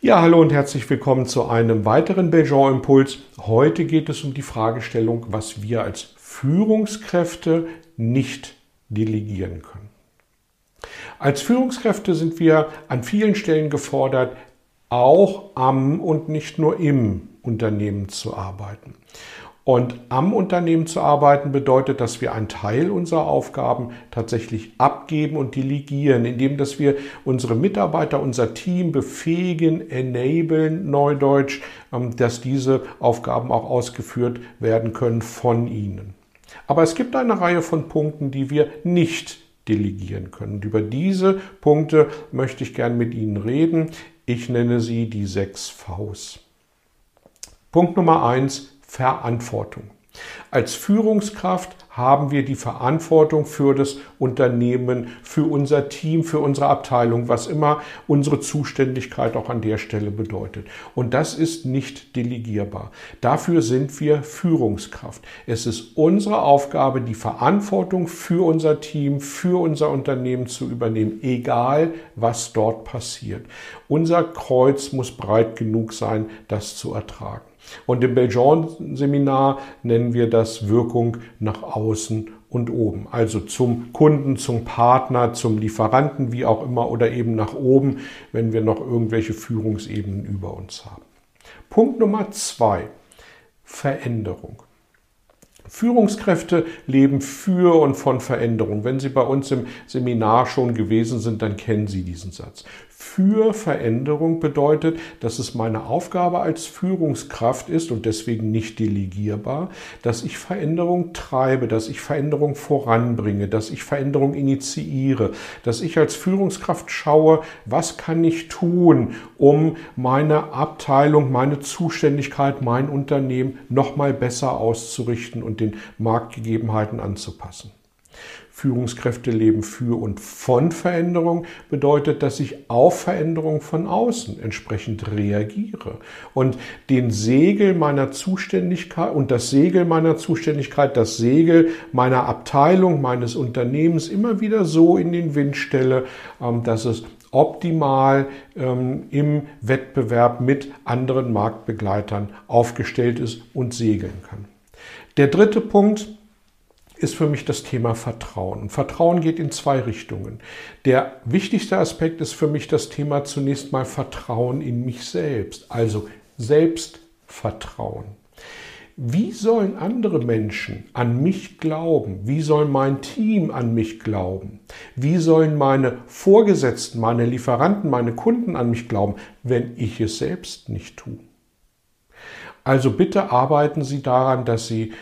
Ja, hallo und herzlich willkommen zu einem weiteren Belgian Impuls. Heute geht es um die Fragestellung, was wir als Führungskräfte nicht delegieren können. Als Führungskräfte sind wir an vielen Stellen gefordert, auch am und nicht nur im Unternehmen zu arbeiten. Und am Unternehmen zu arbeiten bedeutet, dass wir einen Teil unserer Aufgaben tatsächlich abgeben und delegieren, indem dass wir unsere Mitarbeiter, unser Team befähigen, enablen, neudeutsch, ähm, dass diese Aufgaben auch ausgeführt werden können von ihnen. Aber es gibt eine Reihe von Punkten, die wir nicht delegieren können. Und über diese Punkte möchte ich gern mit Ihnen reden. Ich nenne sie die sechs Vs. Punkt Nummer eins, Verantwortung. Als Führungskraft haben wir die Verantwortung für das Unternehmen, für unser Team, für unsere Abteilung, was immer unsere Zuständigkeit auch an der Stelle bedeutet. Und das ist nicht delegierbar. Dafür sind wir Führungskraft. Es ist unsere Aufgabe, die Verantwortung für unser Team, für unser Unternehmen zu übernehmen, egal was dort passiert. Unser Kreuz muss breit genug sein, das zu ertragen. Und im Belgian-Seminar nennen wir das Wirkung nach außen und oben. Also zum Kunden, zum Partner, zum Lieferanten, wie auch immer, oder eben nach oben, wenn wir noch irgendwelche Führungsebenen über uns haben. Punkt Nummer zwei. Veränderung. Führungskräfte leben für und von Veränderung. Wenn Sie bei uns im Seminar schon gewesen sind, dann kennen Sie diesen Satz für Veränderung bedeutet, dass es meine Aufgabe als Führungskraft ist und deswegen nicht delegierbar, dass ich Veränderung treibe, dass ich Veränderung voranbringe, dass ich Veränderung initiiere, dass ich als Führungskraft schaue, was kann ich tun, um meine Abteilung, meine Zuständigkeit, mein Unternehmen noch mal besser auszurichten und den Marktgegebenheiten anzupassen. Führungskräfte leben für und von Veränderung bedeutet, dass ich auf Veränderung von außen entsprechend reagiere und den Segel meiner Zuständigkeit und das Segel meiner Zuständigkeit, das Segel meiner Abteilung, meines Unternehmens immer wieder so in den Wind stelle, ähm, dass es optimal ähm, im Wettbewerb mit anderen Marktbegleitern aufgestellt ist und segeln kann. Der dritte Punkt, ist für mich das Thema Vertrauen. Vertrauen geht in zwei Richtungen. Der wichtigste Aspekt ist für mich das Thema zunächst mal Vertrauen in mich selbst, also Selbstvertrauen. Wie sollen andere Menschen an mich glauben? Wie soll mein Team an mich glauben? Wie sollen meine Vorgesetzten, meine Lieferanten, meine Kunden an mich glauben, wenn ich es selbst nicht tue? Also bitte arbeiten Sie daran, dass Sie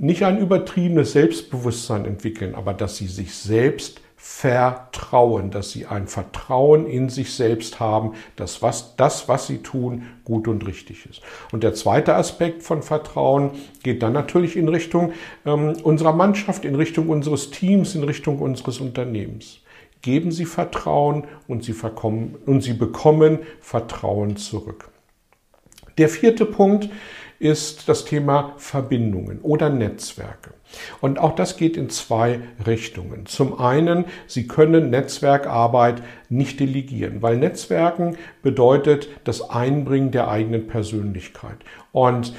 nicht ein übertriebenes Selbstbewusstsein entwickeln, aber dass sie sich selbst vertrauen, dass sie ein Vertrauen in sich selbst haben, dass was, das, was sie tun, gut und richtig ist. Und der zweite Aspekt von Vertrauen geht dann natürlich in Richtung ähm, unserer Mannschaft, in Richtung unseres Teams, in Richtung unseres Unternehmens. Geben Sie Vertrauen und Sie, und Sie bekommen Vertrauen zurück. Der vierte Punkt ist das Thema Verbindungen oder Netzwerke. Und auch das geht in zwei Richtungen. Zum einen, Sie können Netzwerkarbeit nicht delegieren, weil Netzwerken bedeutet das Einbringen der eigenen Persönlichkeit. Und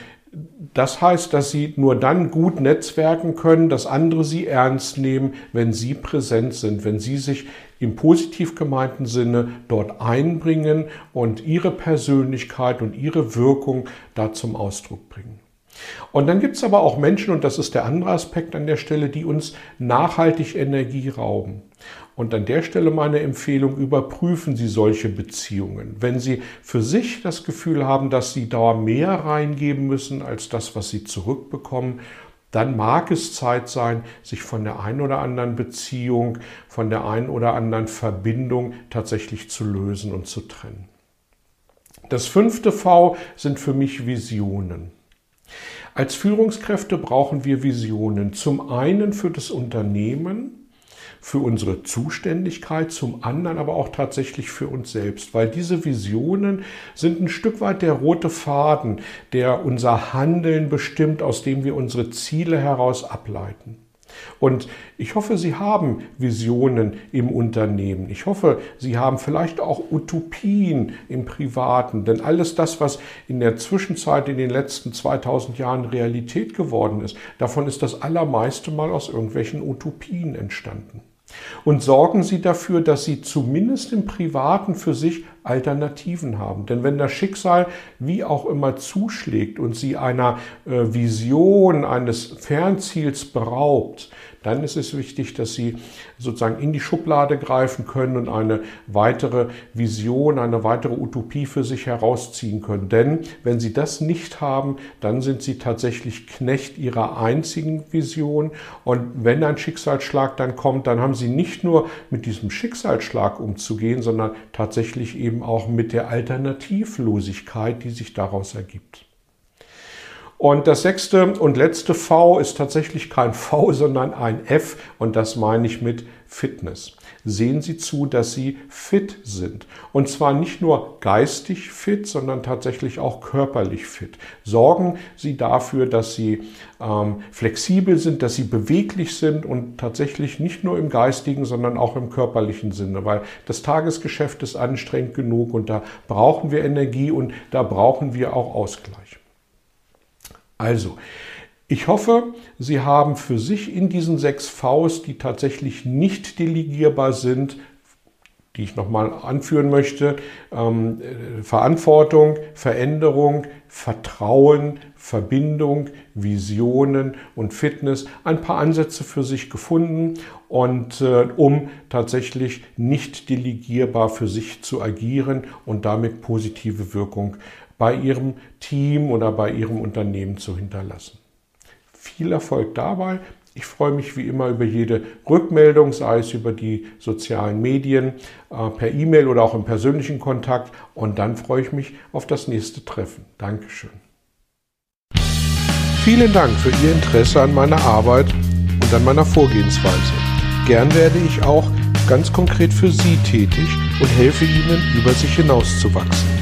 das heißt, dass Sie nur dann gut netzwerken können, dass andere Sie ernst nehmen, wenn Sie präsent sind, wenn Sie sich im positiv gemeinten Sinne dort einbringen und Ihre Persönlichkeit und Ihre Wirkung da zum Ausdruck bringen. Und dann gibt es aber auch Menschen, und das ist der andere Aspekt an der Stelle, die uns nachhaltig Energie rauben. Und an der Stelle meine Empfehlung, überprüfen Sie solche Beziehungen. Wenn Sie für sich das Gefühl haben, dass Sie da mehr reingeben müssen als das, was Sie zurückbekommen, dann mag es Zeit sein, sich von der einen oder anderen Beziehung, von der einen oder anderen Verbindung tatsächlich zu lösen und zu trennen. Das fünfte V sind für mich Visionen. Als Führungskräfte brauchen wir Visionen. Zum einen für das Unternehmen, für unsere Zuständigkeit, zum anderen aber auch tatsächlich für uns selbst, weil diese Visionen sind ein Stück weit der rote Faden, der unser Handeln bestimmt, aus dem wir unsere Ziele heraus ableiten. Und ich hoffe, Sie haben Visionen im Unternehmen. Ich hoffe, Sie haben vielleicht auch Utopien im Privaten. Denn alles das, was in der Zwischenzeit in den letzten 2000 Jahren Realität geworden ist, davon ist das allermeiste mal aus irgendwelchen Utopien entstanden. Und sorgen Sie dafür, dass Sie zumindest im Privaten für sich Alternativen haben. Denn wenn das Schicksal wie auch immer zuschlägt und Sie einer äh, Vision, eines Fernziels beraubt, dann ist es wichtig, dass Sie sozusagen in die Schublade greifen können und eine weitere Vision, eine weitere Utopie für sich herausziehen können. Denn wenn Sie das nicht haben, dann sind Sie tatsächlich Knecht Ihrer einzigen Vision. Und wenn ein Schicksalsschlag dann kommt, dann haben Sie nicht nur mit diesem Schicksalsschlag umzugehen, sondern tatsächlich eben auch mit der Alternativlosigkeit, die sich daraus ergibt. Und das sechste und letzte V ist tatsächlich kein V, sondern ein F und das meine ich mit Fitness. Sehen Sie zu, dass Sie fit sind. Und zwar nicht nur geistig fit, sondern tatsächlich auch körperlich fit. Sorgen Sie dafür, dass Sie ähm, flexibel sind, dass Sie beweglich sind und tatsächlich nicht nur im geistigen, sondern auch im körperlichen Sinne, weil das Tagesgeschäft ist anstrengend genug und da brauchen wir Energie und da brauchen wir auch Ausgleich. Also, ich hoffe, Sie haben für sich in diesen sechs Vs, die tatsächlich nicht delegierbar sind, die ich nochmal anführen möchte, ähm, Verantwortung, Veränderung, Vertrauen, Verbindung, Visionen und Fitness ein paar Ansätze für sich gefunden und äh, um tatsächlich nicht delegierbar für sich zu agieren und damit positive Wirkung bei Ihrem Team oder bei Ihrem Unternehmen zu hinterlassen. Viel Erfolg dabei. Ich freue mich wie immer über jede Rückmeldung, sei es über die sozialen Medien, äh, per E-Mail oder auch im persönlichen Kontakt. Und dann freue ich mich auf das nächste Treffen. Dankeschön. Vielen Dank für Ihr Interesse an meiner Arbeit und an meiner Vorgehensweise. Gern werde ich auch ganz konkret für Sie tätig und helfe Ihnen, über sich hinauszuwachsen